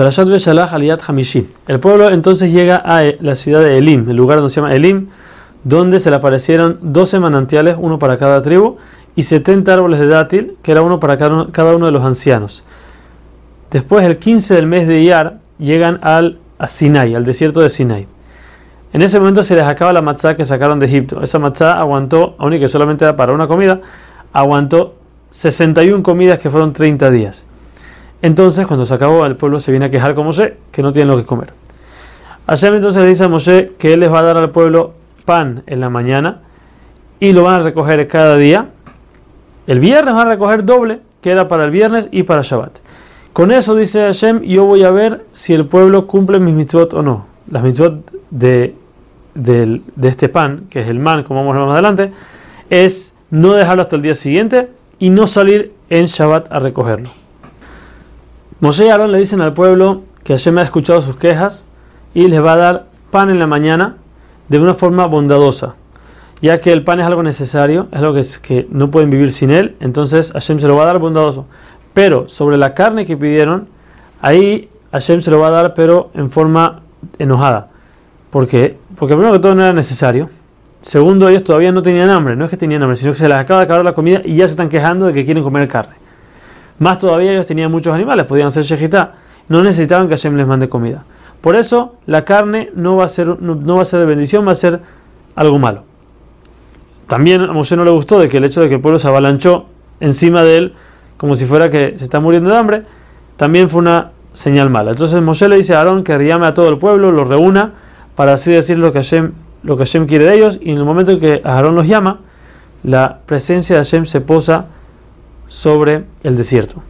Parashat Beshalach Aliyat Hamishim. El pueblo entonces llega a eh, la ciudad de Elim, el lugar donde se llama Elim, donde se le aparecieron 12 manantiales, uno para cada tribu, y 70 árboles de dátil, que era uno para cada uno de los ancianos. Después, el 15 del mes de Iyar, llegan al, Sinai, al desierto de Sinai. En ese momento se les acaba la matzá que sacaron de Egipto. Esa matzá aguantó, aún y que solamente era para una comida, aguantó 61 comidas que fueron 30 días. Entonces, cuando se acabó, el pueblo se viene a quejar con Moshe que no tienen lo que comer. Hashem entonces le dice a Moshe que él les va a dar al pueblo pan en la mañana y lo van a recoger cada día. El viernes van a recoger doble, que era para el viernes y para Shabbat. Con eso dice Hashem, yo voy a ver si el pueblo cumple mis mitzvot o no. Las mitzvot de, de, este pan, que es el man, como vamos a ver más adelante, es no dejarlo hasta el día siguiente y no salir en Shabbat a recogerlo. Moshe y Aarón le dicen al pueblo que Hashem ha escuchado sus quejas y les va a dar pan en la mañana de una forma bondadosa, ya que el pan es algo necesario, es algo que, que no pueden vivir sin él, entonces Hashem se lo va a dar bondadoso. Pero sobre la carne que pidieron, ahí Hashem se lo va a dar, pero en forma enojada. ¿Por qué? Porque primero que todo no era necesario. Segundo, ellos todavía no tenían hambre, no es que tenían hambre, sino que se les acaba de acabar la comida y ya se están quejando de que quieren comer carne. Más todavía ellos tenían muchos animales, podían hacer shejitá, no necesitaban que Hashem les mande comida. Por eso la carne no va a ser, no, va a ser de bendición, va a ser algo malo. También a Moshe no le gustó de que el hecho de que el pueblo se avalanchó encima de él, como si fuera que se está muriendo de hambre, también fue una señal mala. Entonces Moshe le dice a Aarón que llame a todo el pueblo, lo reúna, para así decir lo que Hashem, lo que Hashem quiere de ellos, y en el momento en que Aarón los llama, la presencia de Hashem se posa sobre el desierto.